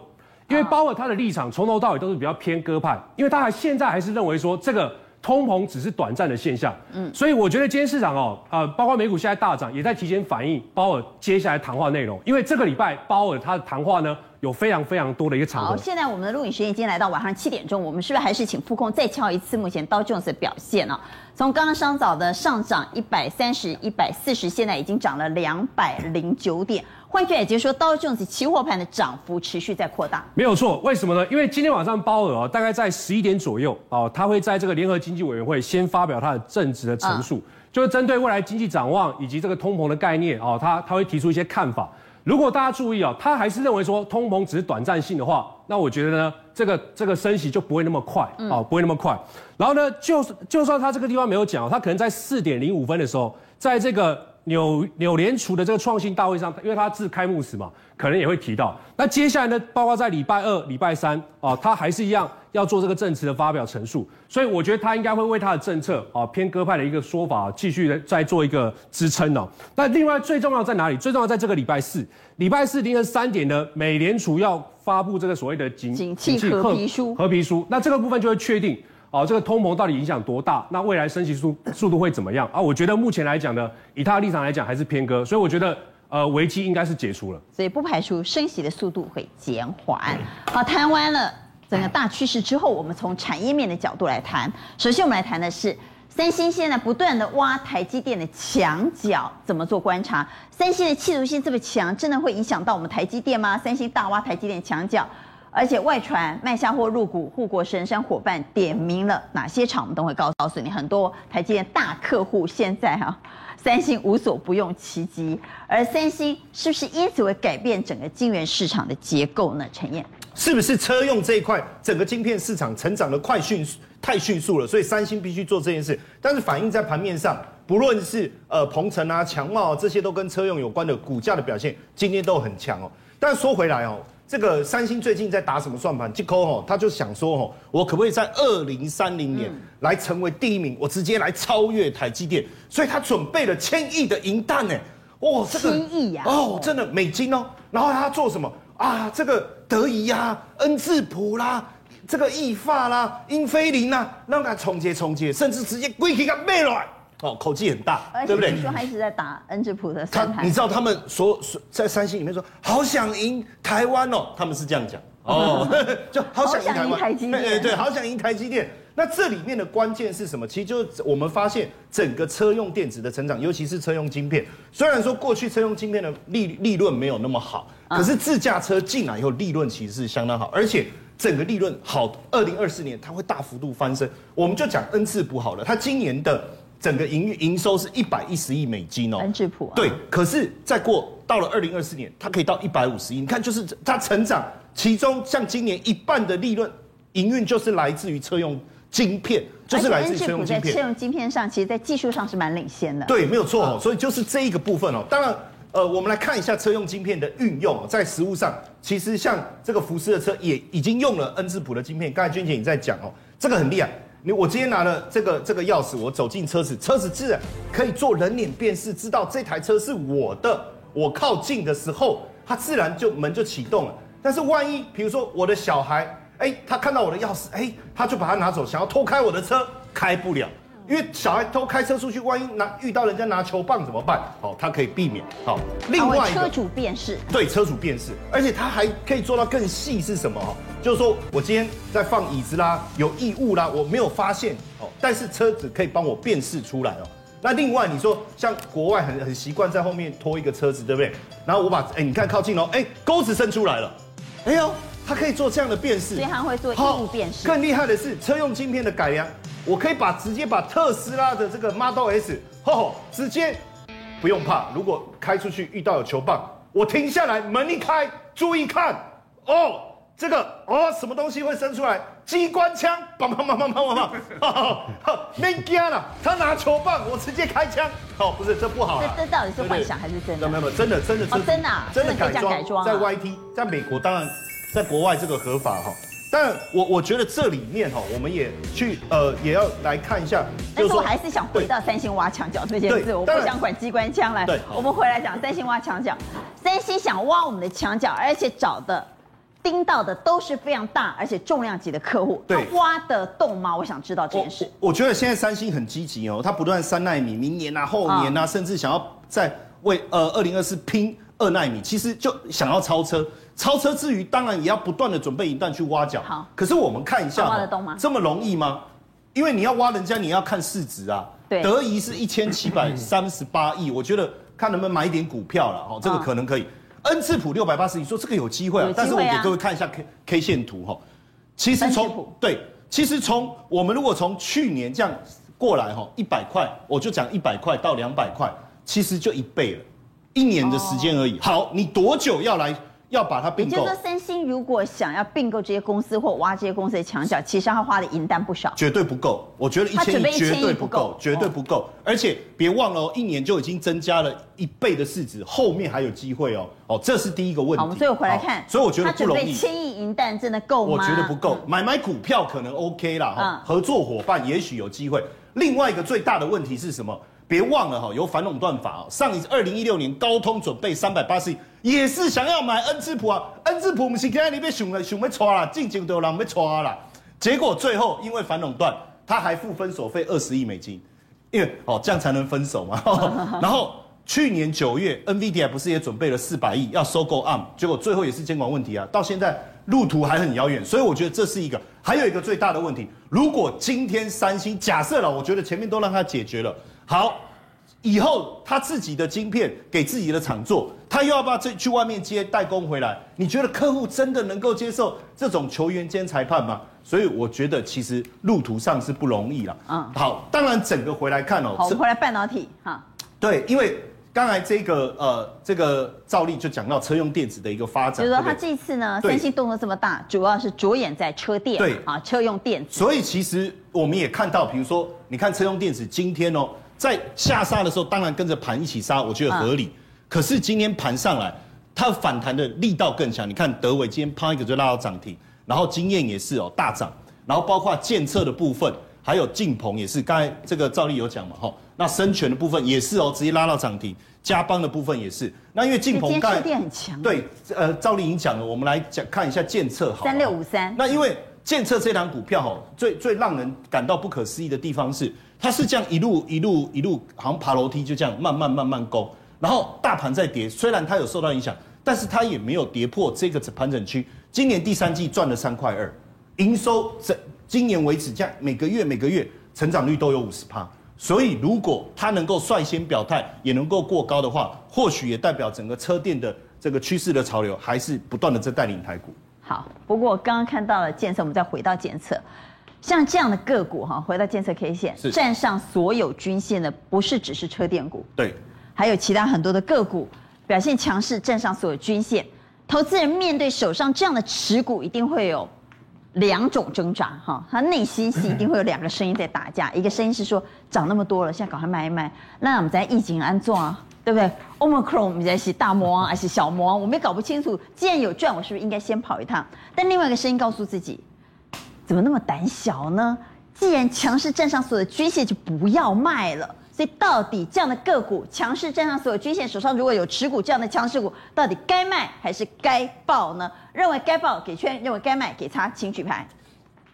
因为鲍尔他的立场从头到尾都是比较偏鸽派，因为他还现在还是认为说这个。通膨只是短暂的现象，嗯，所以我觉得今天市场哦，呃，包括美股现在大涨，也在提前反映鲍尔接下来谈话内容，因为这个礼拜鲍尔他的谈话呢，有非常非常多的一个场合。好，现在我们的录影时间已经来到晚上七点钟，我们是不是还是请副控再敲一次目前刀 Jones 的表现呢？从刚刚上早的上涨一百三十一百四十，现在已经涨了两百零九点。换句话就是说，道琼斯期货盘的涨幅持续在扩大。没有错，为什么呢？因为今天晚上鲍尔啊，大概在十一点左右啊，他会在这个联合经济委员会先发表他的正式的陈述，就是针对未来经济展望以及这个通膨的概念啊，他他会提出一些看法。如果大家注意啊，他还是认为说通膨只是短暂性的话，那我觉得呢，这个这个升息就不会那么快啊，不会那么快。然后呢，就就算他这个地方没有讲，他可能在四点零五分的时候，在这个。纽纽联储的这个创新大会上，因为他是开幕词嘛，可能也会提到。那接下来呢，包括在礼拜二、礼拜三啊，他还是一样要做这个证词的发表陈述。所以我觉得他应该会为他的政策啊偏鸽派的一个说法继续的再做一个支撑哦。那另外最重要在哪里？最重要在这个礼拜四，礼拜四凌晨三点呢，美联储要发布这个所谓的景景气合皮书。合皮书，那这个部分就会确定。哦，这个通膨到底影响多大？那未来升息速速度会怎么样啊？我觉得目前来讲呢，以他的立场来讲还是偏鸽，所以我觉得呃危机应该是解除了，所以不排除升息的速度会减缓。好，谈完了整个大趋势之后，我们从产业面的角度来谈。首先，我们来谈的是三星现在不断的挖台积电的墙角，怎么做观察？三星的企图心这么强，真的会影响到我们台积电吗？三星大挖台积电墙角。而且外传卖下货入股护国神山伙伴，点名了哪些厂，我们都会告诉你。很多台积电大客户现在哈、啊，三星无所不用其极。而三星是不是因此会改变整个晶圆市场的结构呢？陈燕，是不是车用这一块整个晶片市场成长的快迅速太迅速了，所以三星必须做这件事。但是反映在盘面上，不论是呃鹏程啊、强茂、啊、这些都跟车用有关的股价的表现，今天都很强哦。但说回来哦。这个三星最近在打什么算盘？杰克吼，他就想说吼，我可不可以在二零三零年来成为第一名？我直接来超越台积电，所以他准备了千亿的银弹呢。哇，这个千亿呀！哦，真的美金哦。然后他做什么啊？这个德仪呀、恩智浦啦，这个意法啦、英飞凌啦，让他重接重接，甚至直接归给他卖了。哦，口气很大，对不对？你说他一直在打恩智浦的算盘。你知道他们说说在三星里面说好想赢台湾哦，他们是这样讲哦，就好想赢台湾。台积电。对对，好想赢台积电。那这里面的关键是什么？其实就是我们发现整个车用电子的成长，尤其是车用晶片。虽然说过去车用晶片的利利润没有那么好，可是自驾车进来以后利润其实是相当好，而且整个利润好。二零二四年它会大幅度翻身。我们就讲恩智浦好了，它今年的。整个营营收是一百一十亿美金哦，恩智浦啊，对，可是再过到了二零二四年，它可以到一百五十亿。你看，就是它成长，其中像今年一半的利润营运就是来自于车用晶片，就是来自于车用晶片。在车用晶片上，其实在技术上是蛮领先的。对，没有错哦。所以就是这一个部分哦。当然，呃，我们来看一下车用晶片的运用，在实物上，其实像这个福斯的车也已经用了恩智浦的晶片。刚才娟姐你在讲哦，这个很厉害。你我今天拿了这个这个钥匙，我走进车子，车子自然可以做人脸辨识，知道这台车是我的。我靠近的时候，它自然就门就启动了。但是万一，比如说我的小孩，哎，他看到我的钥匙，哎，他就把它拿走，想要偷开我的车，开不了。因为小孩偷开车出去，万一拿遇到人家拿球棒怎么办？好，他可以避免。好，另外车主辨识，对，车主辨识，而且他还可以做到更细是什么？哈，就是说我今天在放椅子啦，有异物啦，我没有发现哦，但是车子可以帮我辨识出来哦。那另外你说像国外很很习惯在后面拖一个车子，对不对？然后我把哎，你看靠近哦，哎，钩子伸出来了，哎呦，它可以做这样的辨识，所以它会做异物辨识。更厉害的是车用晶片的改良。我可以把直接把特斯拉的这个 Model S，吼，直接不用怕。如果开出去遇到有球棒，我停下来，门一开，注意看，哦，这个哦，什么东西会伸出来？机关枪，砰砰砰砰砰砰，没 惊了。他拿球棒，我直接开枪。哦，不是，这不好。这这到底是幻想还是真的？没有没有，真的真的真的真的真的改装，在 YT，在美国当然，在国外这个合法哈。但我我觉得这里面哈，我们也去呃也要来看一下。但是我还是想回到三星挖墙角这件事，我不想管机关枪来。对，我们回来讲三星挖墙角。三星想挖我们的墙角，而且找的。盯到的都是非常大而且重量级的客户，对，他挖得动吗？我想知道这件事。我，我觉得现在三星很积极哦，他不断三纳米，明年啊、后年啊，哦、甚至想要在为呃二零二四拼二纳米，其实就想要超车。超车之余，当然也要不断的准备一段去挖角。好，可是我们看一下，挖得动吗？这么容易吗？因为你要挖人家，你要看市值啊。对，德仪是一千七百三十八亿，我觉得看能不能买一点股票了哦，这个可能可以。恩智浦六百八十，你说这个有机会啊？但是我给各位看一下 K K 线图哈，其实从对，其实从我们如果从去年这样过来哈，一百块我就讲一百块到两百块，其实就一倍了，一年的时间而已。好，你多久要来？要把它并购，也就是说，三星如果想要并购这些公司或挖这些公司的墙角，其实他花的银弹不少，绝对不够。我觉得一千亿绝对不够，绝对不够。而且别忘了哦，一年就已经增加了一倍的市值，后面还有机会哦。哦，这是第一个问题。好，所以我回来看，所以我觉得不容易。他准备千亿银弹真的够吗？我觉得不够，买买股票可能 OK 啦。哈，合作伙伴也许有机会。另外一个最大的问题是什么？别忘了哈，有反垄断法，上一次二零一六年高通准备三百八十亿，也是想要买恩智浦啊，恩智浦不是现在里面想了熊被抓了，进前都有人要抓了，结果最后因为反垄断，他还付分手费二十亿美金，因为哦这样才能分手嘛。然后去年九月，NVIDIA 不是也准备了四百亿要收购 ARM，结果最后也是监管问题啊，到现在路途还很遥远，所以我觉得这是一个，还有一个最大的问题，如果今天三星假设了，我觉得前面都让他解决了。好，以后他自己的晶片给自己的厂做，他又要不要这去外面接代工回来？你觉得客户真的能够接受这种球员兼裁判吗？所以我觉得其实路途上是不容易了。嗯，好，当然整个回来看哦，好，我们回来半导体哈。对，因为刚才这个呃这个赵丽就讲到车用电子的一个发展，就是说他这次呢，三星动作这么大，主要是着眼在车电，对啊，车用电子。所以其实我们也看到，比如说你看车用电子今天哦。在下杀的时候，当然跟着盘一起杀，我觉得合理。嗯、可是今天盘上来，它反弹的力道更强。你看德伟今天啪一个就拉到涨停，然后经验也是哦大涨，然后包括建测的部分，还有晋鹏也是。刚才这个赵丽有讲嘛，哈，那深全的部分也是哦，直接拉到涨停。加邦的部分也是。那因为晋鹏刚。对，呃，赵丽已经讲了，我们来讲看一下建测好。三六五三。那因为鉴测这档股票哈，最最让人感到不可思议的地方是。它是这样一路一路一路，好像爬楼梯，就这样慢慢慢慢攻，然后大盘在跌，虽然它有受到影响，但是它也没有跌破这个盘整区。今年第三季赚了三块二，营收这今年为止这样每个月每个月成长率都有五十趴，所以如果它能够率先表态，也能够过高的话，或许也代表整个车电的这个趋势的潮流还是不断的在带领台股。好，不过刚刚看到了检测，我们再回到检测。像这样的个股哈，回到监测 K 线，站上所有均线的，不是只是车电股，对，还有其他很多的个股表现强势，站上所有均线。投资人面对手上这样的持股，一定会有两种挣扎哈，他内心是一定会有两个声音在打架，一个声音是说涨那么多了，现在赶快卖一卖，那我们在疫情安装啊，对不对？Omicron 我们在是大魔王还是小魔王，我们也搞不清楚。既然有赚，我是不是应该先跑一趟？但另外一个声音告诉自己。怎么那么胆小呢？既然强势站上所有的均线，就不要卖了。所以到底这样的个股强势站上所有均线，手上如果有持股这样的强势股，到底该卖还是该抱呢？认为该抱给圈，认为该卖给叉，请举牌。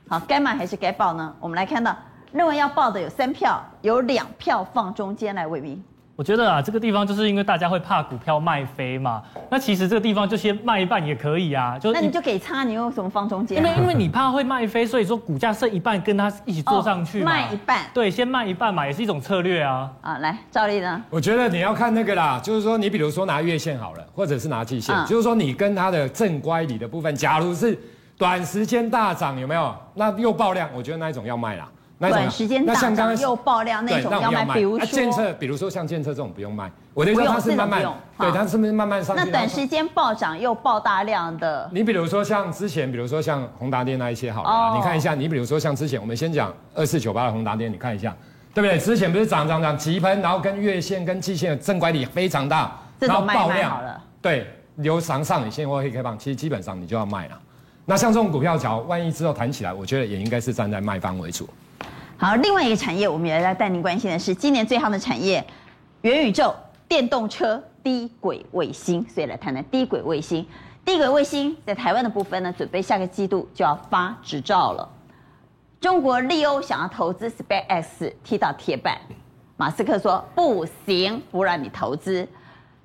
好，该卖还是该抱呢？我们来看到，认为要抱的有三票，有两票放中间来，伟民。我觉得啊，这个地方就是因为大家会怕股票卖飞嘛。那其实这个地方就先卖一半也可以啊。就那你就给差，你用什么放中间？因为因为你怕会卖飞，所以说股价剩一半跟它一起做上去嘛。卖一半。对，先卖一半嘛，也是一种策略啊。啊，来，赵丽呢？我觉得你要看那个啦，就是说你比如说拿月线好了，或者是拿季线，就是说你跟它的正乖离的部分，假如是短时间大涨，有没有？那又爆量，我觉得那一种要卖啦。那种短时间大涨又爆量那种要卖，比如说建测，比如说像建测这种不用卖。我的意思它是慢慢，对，它是不是慢慢上去？那短时间暴涨又爆大量的，你比如说像之前，比如说像宏达电那一些好了，你看一下，你比如说像之前，我们先讲二四九八的宏达电，你看一下，对不对？之前不是涨涨涨急喷，然后跟月线跟季线的正乖离非常大，然后爆量，对，留长上影线或黑 K 棒，其实基本上你就要卖了。那像这种股票，假如万一之后弹起来，我觉得也应该是站在卖方为主。好，另外一个产业，我们也来带您关心的是今年最夯的产业——元宇宙、电动车、低轨卫星。所以来谈谈低轨卫星。低轨卫星在台湾的部分呢，准备下个季度就要发执照了。中国利欧想要投资 SpaceX，踢到铁板。马斯克说不行，不让你投资。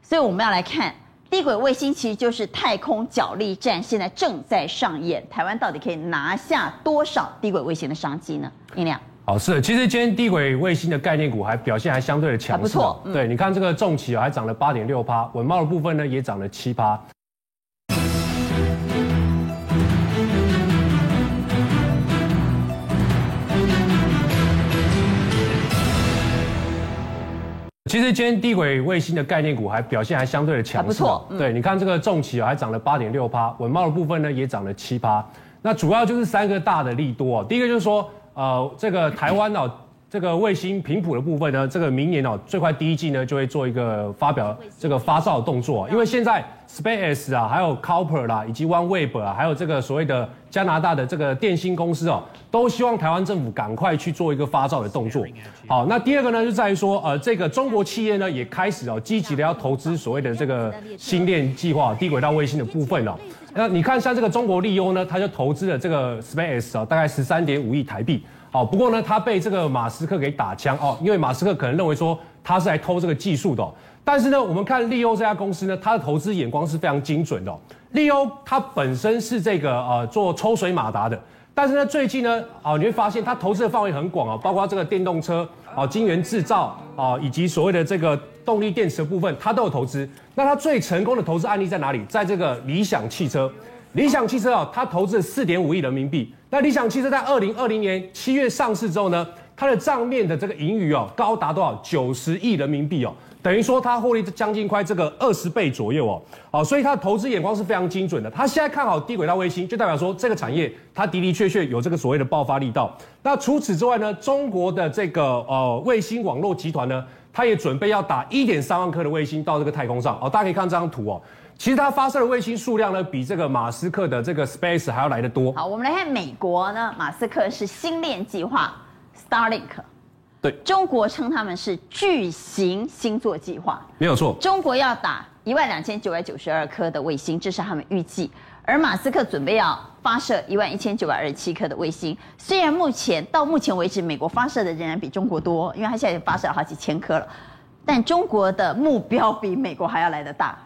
所以我们要来看低轨卫星，其实就是太空角力战，现在正在上演。台湾到底可以拿下多少低轨卫星的商机呢？音量。好，是，其实今天地轨卫星的概念股还表现还相对的强势，不错。嗯、对，你看这个重骑还涨了八点六趴，稳懋的部分呢也涨了七趴。其实今天地轨卫星的概念股还表现还相对的强势，不错。嗯、对，你看这个重骑还涨了八点六趴，稳懋的部分呢也涨了七趴。那主要就是三个大的利多，第一个就是说。呃，这个台湾哦，这个卫星频谱的部分呢，这个明年哦，最快第一季呢就会做一个发表这个发照的动作，因为现在 SpaceX 啊，还有 Copper 啦，以及 OneWeb 啊，还有这个所谓的加拿大的这个电信公司哦，都希望台湾政府赶快去做一个发照的动作。好，那第二个呢，就在于说，呃，这个中国企业呢也开始哦，积极的要投资所谓的这个星链计划、低轨道卫星的部分哦。那你看，像这个中国利优呢，他就投资了这个 Space 啊，大概十三点五亿台币。好，不过呢，他被这个马斯克给打枪哦，因为马斯克可能认为说他是来偷这个技术的。但是呢，我们看利欧这家公司呢，他的投资眼光是非常精准的。利欧它本身是这个呃做抽水马达的，但是呢，最近呢，啊你会发现它投资的范围很广啊，包括这个电动车啊、晶圆制造啊，以及所谓的这个动力电池的部分，它都有投资。那它最成功的投资案例在哪里？在这个理想汽车。理想汽车啊，它投资了四点五亿人民币。那理想汽车在二零二零年七月上市之后呢，它的账面的这个盈余哦，高达多少？九十亿人民币哦，等于说它获利将近快这个二十倍左右哦。好，所以它的投资眼光是非常精准的。它现在看好低轨道卫星，就代表说这个产业它的的确确有这个所谓的爆发力道。那除此之外呢，中国的这个呃卫星网络集团呢，它也准备要打一点三万颗的卫星到这个太空上哦。大家可以看这张图哦。其实它发射的卫星数量呢，比这个马斯克的这个 Space 还要来得多。好，我们来看美国呢，马斯克是星链计划 Starlink，对，中国称他们是巨型星座计划，没有错。中国要打一万两千九百九十二颗的卫星，这是他们预计。而马斯克准备要发射一万一千九百二十七颗的卫星，虽然目前到目前为止，美国发射的仍然比中国多，因为他现在发射了好几千颗了，但中国的目标比美国还要来得大。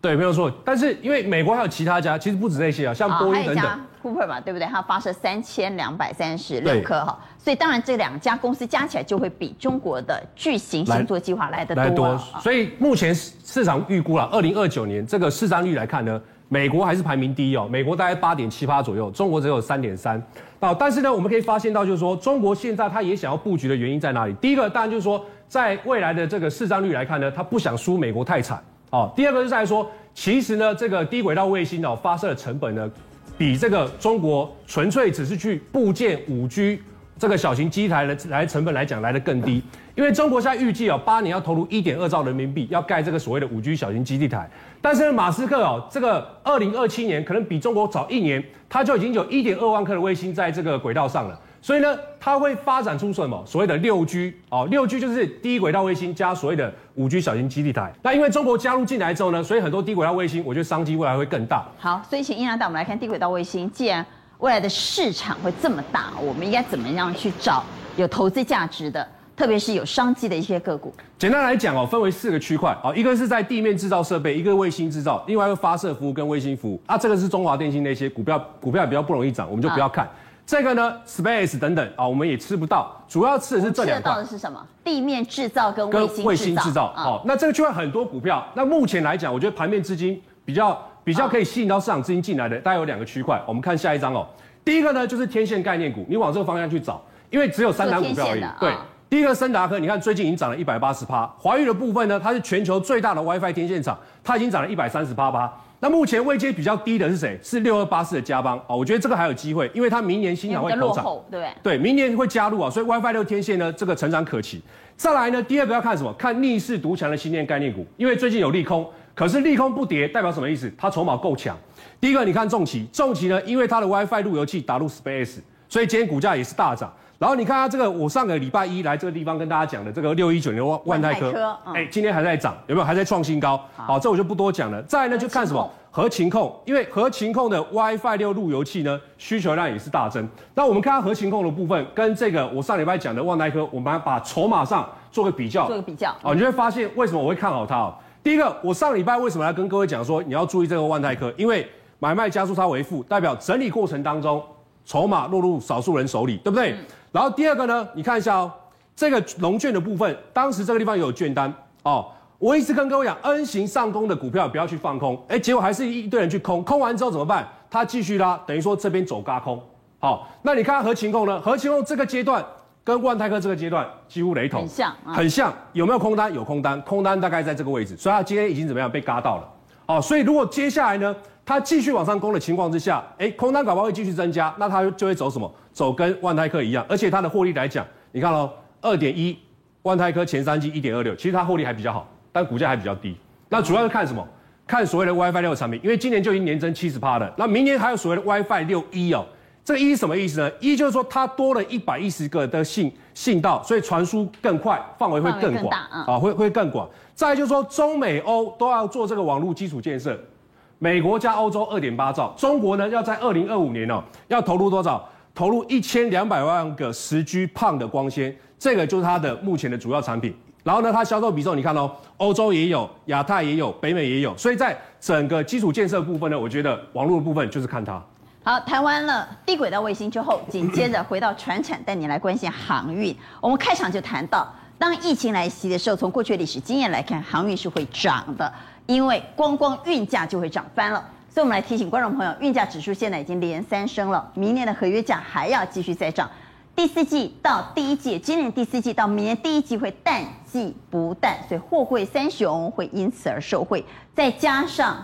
对，没有错。但是因为美国还有其他家，其实不止那些啊，像波音等等。Cooper 嘛，对不对？它发射三千两百三十六颗哈，所以当然这两家公司加起来就会比中国的巨型星座计划来得多。来多。所以目前市场预估了，二零二九年这个市占率来看呢，美国还是排名第一哦，美国大概八点七八左右，中国只有三点三。那，但是呢，我们可以发现到，就是说中国现在它也想要布局的原因在哪里？第一个当然就是说，在未来的这个市占率来看呢，它不想输美国太惨。哦，第二个就是在说，其实呢，这个低轨道卫星哦发射的成本呢，比这个中国纯粹只是去布建五 G 这个小型机台的来成本来讲来得更低，因为中国现在预计哦八年要投入一点二兆人民币要盖这个所谓的五 G 小型基地台，但是呢，马斯克哦这个二零二七年可能比中国早一年，他就已经有一点二万颗的卫星在这个轨道上了。所以呢，它会发展出什么所谓的六 G 哦，六 G 就是低轨道卫星加所谓的五 G 小型基地台。那因为中国加入进来之后呢，所以很多低轨道卫星，我觉得商机未来会更大。好，所以请英亮带我们来看低轨道卫星。既然未来的市场会这么大，我们应该怎么样去找有投资价值的，特别是有商机的一些个股？简单来讲哦，分为四个区块哦，一个是在地面制造设备，一个卫星制造，另外一个发射服务跟卫星服务啊，这个是中华电信那些股票，股票也比较不容易涨，我们就不要看。啊这个呢，Space 等等啊，我们也吃不到，主要吃的是这两块。吃到的是什么？地面制造跟卫星制造。卫星制造。好，那这个区块很多股票。那目前来讲，我觉得盘面资金比较比较可以吸引到市场资金进来的，大概有两个区块。我们看下一张哦。第一个呢，就是天线概念股，你往这个方向去找，因为只有三档股票而已。对，第一个森达科，你看最近已经涨了一百八十趴。华域的部分呢，它是全球最大的 WiFi 天线厂，它已经涨了一百三十八趴。那目前位阶比较低的是谁？是六二八四的嘉邦啊，我觉得这个还有机会，因为它明年新厂会投产，对对，明年会加入啊，所以 WiFi 六天线呢，这个成长可期。再来呢，第二个要看什么？看逆势独强的新电概念股，因为最近有利空，可是利空不跌，代表什么意思？它筹码够强。第一个，你看重旗，重旗呢，因为它的 WiFi 路由器打入 Space，所以今天股价也是大涨。然后你看它这个，我上个礼拜一来这个地方跟大家讲的这个六一九零万万泰科，哎、嗯，今天还在涨，有没有？还在创新高。好，好，这我就不多讲了。再来呢，就看什么？合情控，因为合情控的 WiFi 六路由器呢，需求量也是大增。那我们看它合情控的部分，跟这个我上礼拜讲的万泰科，我们把筹码上做个比较，做个比较，哦，你就会发现为什么我会看好它哦。第一个，我上礼拜为什么要跟各位讲说你要注意这个万泰科？因为买卖加速差为负，代表整理过程当中筹码落入少数人手里，对不对？嗯、然后第二个呢，你看一下哦，这个龙券的部分，当时这个地方有券单哦。我一直跟各位讲，N 型上攻的股票不要去放空，哎，结果还是一堆人去空，空完之后怎么办？它继续拉，等于说这边走嘎空。好，那你看合情控呢？合情控这个阶段跟万泰科这个阶段几乎雷同，很像，啊、很像。有没有空单？有空单，空单大概在这个位置，所以它今天已经怎么样被嘎到了。好，所以如果接下来呢，它继续往上攻的情况之下，哎，空单搞不好会继续增加，那它就会走什么？走跟万泰科一样，而且它的获利来讲，你看喽，二点一，万泰科前三季一点二六，其实它获利还比较好。但股价还比较低，那主要是看什么？看所谓的 WiFi 六的产品，因为今年就已经年增七十趴了。那明年还有所谓的 WiFi 六一哦，这个 E 什么意思呢？E 就是说它多了一百一十个的信信道，所以传输更快，范围会更广，啊，会会更广。再就是说中美欧都要做这个网络基础建设，美国加欧洲二点八兆，中国呢要在二零二五年哦，要投入多少？投入一千两百万个十 G 胖的光纤，这个就是它的目前的主要产品。然后呢，它销售比重你看哦，欧洲也有，亚太也有，北美也有，所以在整个基础建设部分呢，我觉得网络的部分就是看它。好，谈完了低轨道卫星之后，紧接着回到船产，带你来关心航运。我们开场就谈到，当疫情来袭的时候，从过去历史经验来看，航运是会涨的，因为光光运价就会涨翻了。所以我们来提醒观众朋友，运价指数现在已经连三升了，明年的合约价还要继续再涨。第四季到第一季，今年第四季到明年第一季会淡季不淡，所以货柜三雄会因此而受惠。再加上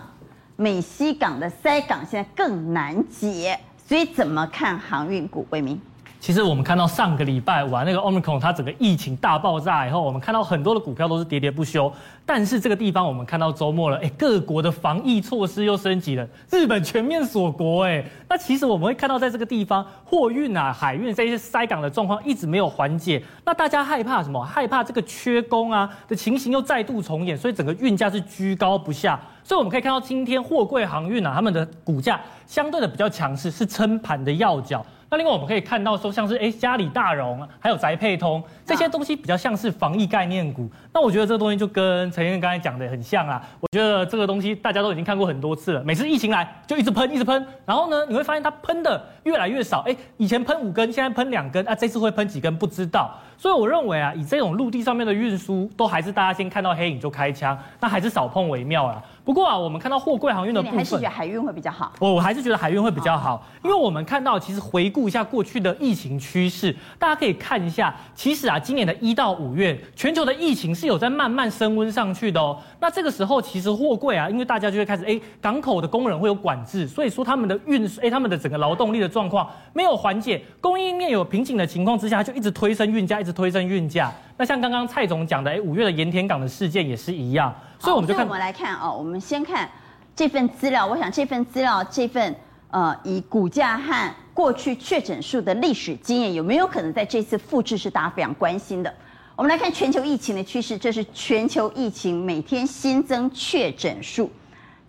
美西港的塞港现在更难解，所以怎么看航运股？魏明。其实我们看到上个礼拜五那个 Omicron 它整个疫情大爆炸以后，我们看到很多的股票都是跌跌不休。但是这个地方我们看到周末了，哎，各国的防疫措施又升级了，日本全面锁国，哎，那其实我们会看到在这个地方货运啊、海运这些塞港的状况一直没有缓解。那大家害怕什么？害怕这个缺工啊的情形又再度重演，所以整个运价是居高不下。所以我们可以看到今天货柜航运啊，他们的股价相对的比较强势，是撑盘的要角。那另外我们可以看到说，像是哎嘉里大荣，还有宅配通这些东西比较像是防疫概念股。那我觉得这个东西就跟陈燕刚才讲的很像啊。我觉得这个东西大家都已经看过很多次了，每次疫情来就一直喷一直喷，然后呢你会发现它喷的越来越少。哎，以前喷五根，现在喷两根啊，这次会喷几根不知道。所以我认为啊，以这种陆地上面的运输，都还是大家先看到黑影就开枪，那还是少碰为妙啦。不过啊，我们看到货柜航运的部分，你还是觉得海运会比较好。我我还是觉得海运会比较好，因为我们看到其实回顾一下过去的疫情趋势，大家可以看一下，其实啊，今年的一到五月，全球的疫情是有在慢慢升温上去的哦。那这个时候其实货柜啊，因为大家就会开始哎，港口的工人会有管制，所以说他们的运输哎，他们的整个劳动力的状况没有缓解，供应链有瓶颈的情况之下，就一直推升运价，一直推升运价。那像刚刚蔡总讲的，哎，五月的盐田港的事件也是一样。所以我们就看，我们来看哦，我们先看这份资料。我想这份资料，这份呃，以股价和过去确诊数的历史经验，有没有可能在这次复制，是大家非常关心的。我们来看全球疫情的趋势，这是全球疫情每天新增确诊数，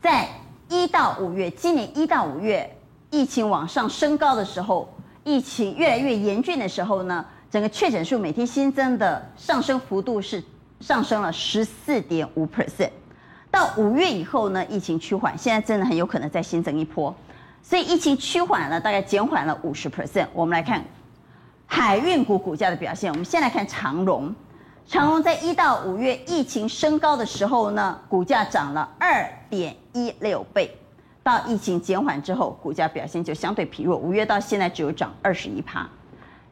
在一到五月，今年一到五月疫情往上升高的时候，疫情越来越严峻的时候呢，整个确诊数每天新增的上升幅度是。上升了十四点五 percent，到五月以后呢，疫情趋缓，现在真的很有可能再新增一波，所以疫情趋缓了，大概减缓了五十 percent。我们来看海运股股价的表现，我们先来看长荣，长荣在一到五月疫情升高的时候呢，股价涨了二点一六倍，到疫情减缓之后，股价表现就相对疲弱，五月到现在只有涨二十一趴。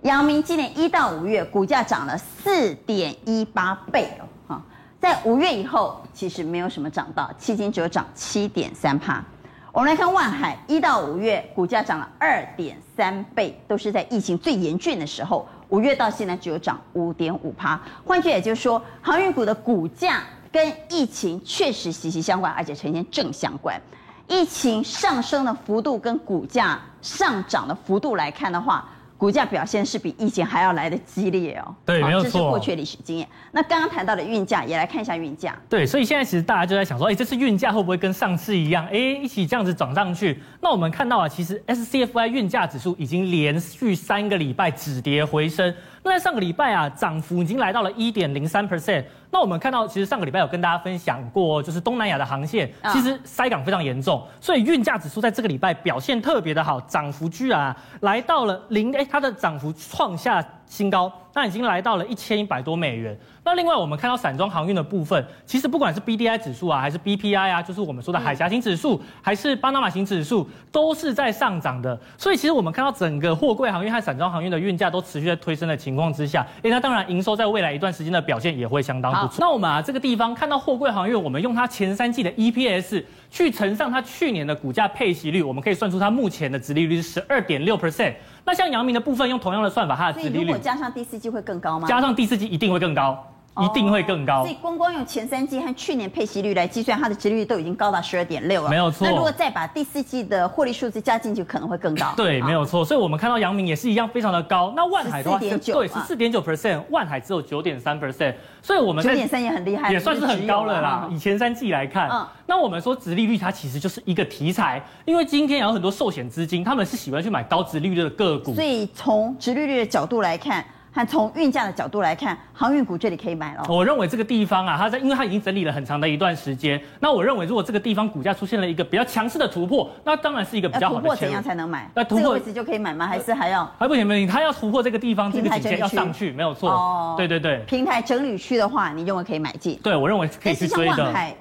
阳明今年一到五月股价涨了四点一八倍哦，哈，在五月以后其实没有什么涨到，迄今只有涨七点三趴。我们来看万海，一到五月股价涨了二点三倍，都是在疫情最严峻的时候，五月到现在只有涨五点五趴。换句也就是说，航运股的股价跟疫情确实息息相关，而且呈现正相关。疫情上升的幅度跟股价上涨的幅度来看的话。股价表现是比疫情还要来的激烈哦。对，没有错。这是过去的历史经验。那刚刚谈到的运价，也来看一下运价。对，所以现在其实大家就在想说，哎，这次运价会不会跟上次一样，哎，一起这样子涨上去？那我们看到啊，其实 SCFI 运价指数已经连续三个礼拜止跌回升。那在上个礼拜啊，涨幅已经来到了一点零三 percent。那我们看到，其实上个礼拜有跟大家分享过，就是东南亚的航线，其实塞港非常严重，所以运价指数在这个礼拜表现特别的好，涨幅居然啊来到了零，哎，它的涨幅创下新高。那已经来到了一千一百多美元。那另外我们看到散装航运的部分，其实不管是 BDI 指数啊，还是 BPI 啊，就是我们说的海峡型指数，还是巴拿马型指数，都是在上涨的。所以其实我们看到整个货柜航运和散装航运的运价都持续在推升的情况之下，哎，那当然营收在未来一段时间的表现也会相当不错。那我们啊这个地方看到货柜航运，我们用它前三季的 EPS 去乘上它去年的股价配息率，我们可以算出它目前的殖利率是十二点六 percent。那像阳明的部分，用同样的算法，它的殖利率，如果加上第四季会更高吗？加上第四季一定会更高。一定会更高，所以光光用前三季和去年配息率来计算，它的殖利率都已经高达十二点六了，没有错。那如果再把第四季的获利数字加进去，可能会更高。对，没有错。所以我们看到阳明也是一样，非常的高。那万海的话，对，十四点九 percent，万海只有九点三 percent。所以我们九点三也很厉害，也算是很高了啦。以前三季来看，嗯，那我们说殖利率它其实就是一个题材，因为今天有很多寿险资金，他们是喜欢去买高殖利率的个股。所以从殖利率的角度来看。看从运价的角度来看，航运股这里可以买了。我认为这个地方啊，它在，因为它已经整理了很长的一段时间。那我认为，如果这个地方股价出现了一个比较强势的突破，那当然是一个比较好的。突破怎样才能买？那突破这个位置就可以买吗？还是还要？还不行不行，它要突破这个地方，这个底线要上去，没有错。哦，对对对。平台整理区的话，你认为可以买进？对，我认为可以去追的。万海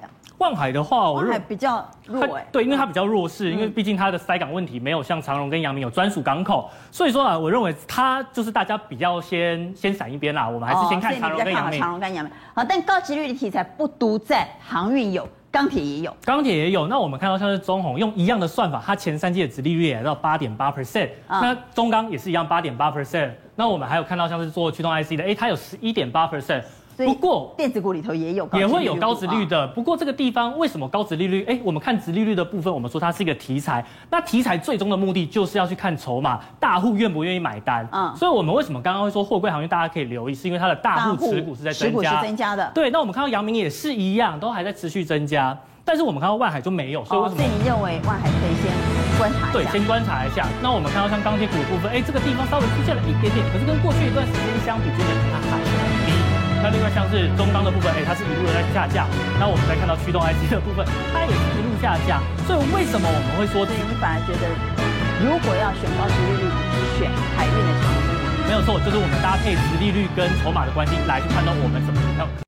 的话，我认为比较弱哎，对，因为它比较弱势，因为毕竟它的塞港问题没有像长荣跟阳明有专属港口，所以说啊，我认为它就是大家比较先先闪一边啦，我们还是先看长荣跟阳明。长荣跟阳明，好，但高殖利率的题材不独在航运有，钢铁也有，钢铁也有。那我们看到像是中鸿用一样的算法，它前三季的殖利率也来到八点八 percent，那中钢也是一样八点八 percent，那我们还有看到像是做驱动 IC 的，哎，它有十一点八 percent。不过电子股里头也有也会有高值率的，不过这个地方为什么高值利率？哎，我们看殖利率的部分，我们说它是一个题材。那题材最终的目的就是要去看筹码，大户愿不愿意买单。嗯，所以我们为什么刚刚会说货柜行业大家可以留意，是因为它的大户持股是在增加，持股是增加的。对，那我们看到阳明也是一样，都还在持续增加。但是我们看到万海就没有，所以为什么？所以你认为万海可以先观察一下？对，先观察一下。那我们看到像钢铁股的部分，哎，这个地方稍微出现了一点点，可是跟过去一段时间相比，真的它还很低。那另外像是中钢的部分，哎，它是一路的在下降。那我们再看到驱动 IC 的部分，它也是一路下降。所以为什么我们会说，对你反而觉得，如果要选高值利率，选海运的长期？没有错，就是我们搭配值利率跟筹码的关系来去判断我们怎么挑。